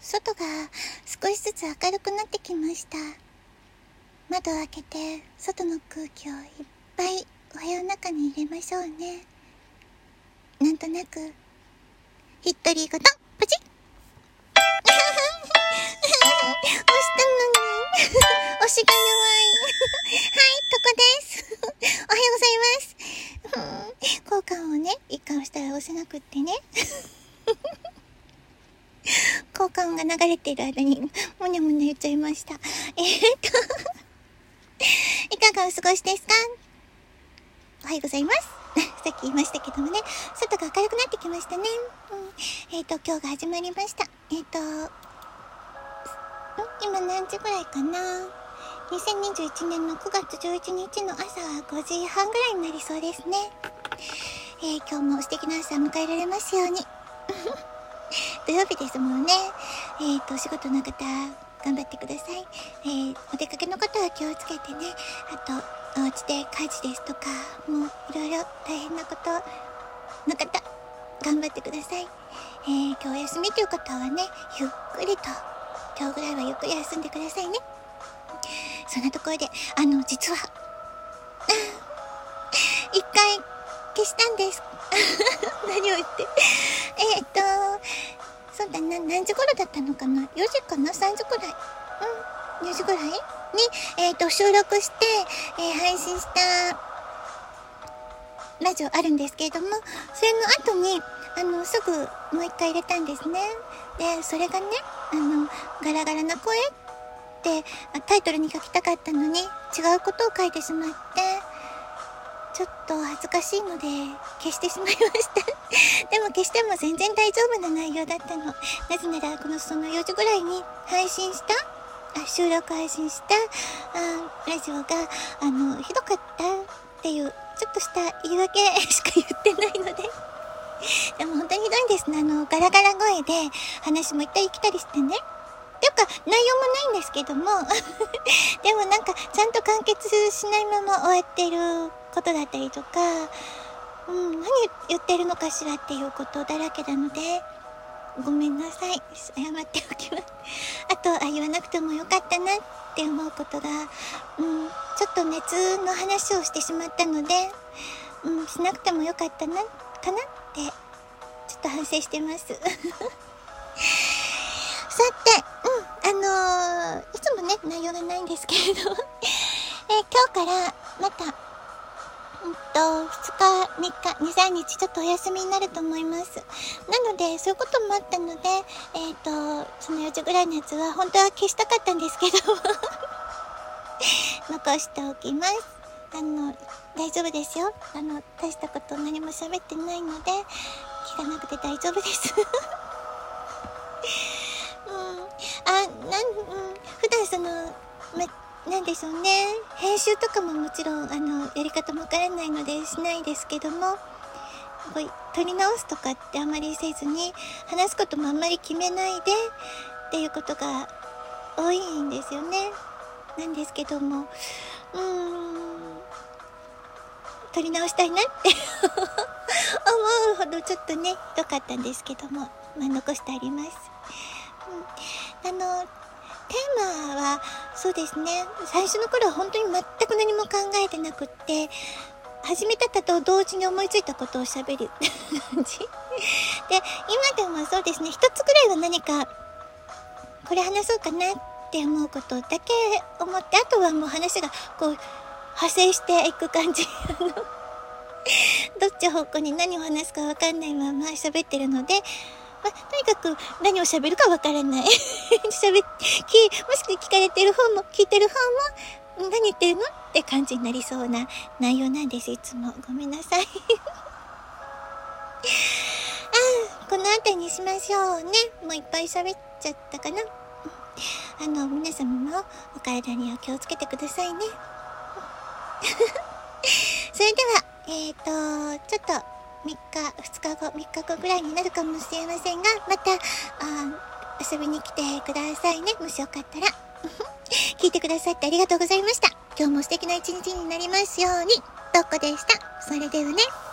外が少しずつ明るくなってきました。窓を開けて外の空気をいっぱいお部屋の中に入れましょうね。なんとなくヒットリーごとプチッ。押したのに。押しが弱い。はいここです。おはようございます。交換をね一回押したら押せなくってね。交換が流れている間に、もにゃもにゃ言っちゃいました。えー、っ といかがお過ごしですか？おはようございます。さっき言いましたけどもね、外が明るくなってきましたね。うん、えっ、と、今日が始まりました。えっ、と、今何時ぐらいかな？2021年の9月11日の朝5時半ぐらいになりそうですね。えー、今日も素敵な朝を迎えられますように。土曜日ですもんね。えっ、ー、と、お仕事の方、頑張ってください。えー、お出かけの方は気をつけてね。あと、お家で家事ですとか、もういろいろ大変なことの方、頑張ってください。えー、今日お休みという方はね、ゆっくりと、今日ぐらいはゆっくり休んでくださいね。そんなところで、あの、実は、一回消したんです。何を言って。えっと、そうだな、何時頃だったのかな ?4 時かな ?3 時くらい？うん、4時ぐらい？に、えっ、ー、と、収録して、えー、配信したラジオあるんですけれども、それの後に、あの、すぐもう一回入れたんですね。で、それがね、あの、ガラガラな声ってタイトルに書きたかったのに違うことを書いてしまって、ちょっと恥ずかしいので消してしまいました でも消しても全然大丈夫な内容だったの。なぜなら、このその4時ぐらいに配信した？あ収録配信した？あラジオが、あの、ひどかったっていう、ちょっとした言い訳しか言ってないので でも本当にひどいんです。あの、ガラガラ声で話も行ったり来たりしてね。か、内容もないんですけども でもなんか、ちゃんと完結しないまま終わってることだったりとか、うん、何言ってるのかしらっていうことだらけなので、ごめんなさい。謝っておきます。あと、あ、言わなくてもよかったなって思うことが、うん、ちょっと熱の話をしてしまったので、うん、しなくてもよかったな、かなって、ちょっと反省してます。さて、うん、あのー、いつもね、内容がないんですけれど、え、今日からまた、うんと、2日、3日、2、3日ちょっとお休みになると思います。なので、そういうこともあったので、えっ、ー、と、その4時ぐらいのやつは本当は消したかったんですけど 残しておきます。あの、大丈夫ですよ。あの、大したこと何も喋ってないので、聞かなくて大丈夫です。うん、あ、なん、うん、普段その、ま、なんでしょうね。編集とかももちろん、あの、やり方もわからないのでしないですけども、こう撮り直すとかってあまりせずに、話すこともあんまり決めないで、っていうことが多いんですよね。なんですけども、うーん、撮り直したいなって 思うほどちょっとね、ひどかったんですけども、まあ、残してあります。うん、あの、テーマは、そうですね、最初の頃は本当に全く何も考えてなくって、始めたたと同時に思いついたことを喋る感じ。で、今でもそうですね、一つくらいは何か、これ話そうかなって思うことだけ思って、あとはもう話がこう、派生していく感じ。どっち方向に何を話すかわかんないまま喋ってるので、まあ、とにかく何を喋るかわからない。喋き、もしくは聞かれてる方も、聞いてる方も、何言ってるのって感じになりそうな内容なんです、いつも。ごめんなさい。あこの辺りにしましょうね。もういっぱい喋っちゃったかな。あの、皆様もお体には気をつけてくださいね。それでは、えっ、ー、と、ちょっと、3日、2日後、3日後ぐらいになるかもしれませんが、また、あ遊びに来てくださいね。もしよかったら。聞いてくださってありがとうございました。今日も素敵な一日になりますように。とっこでした。それではね。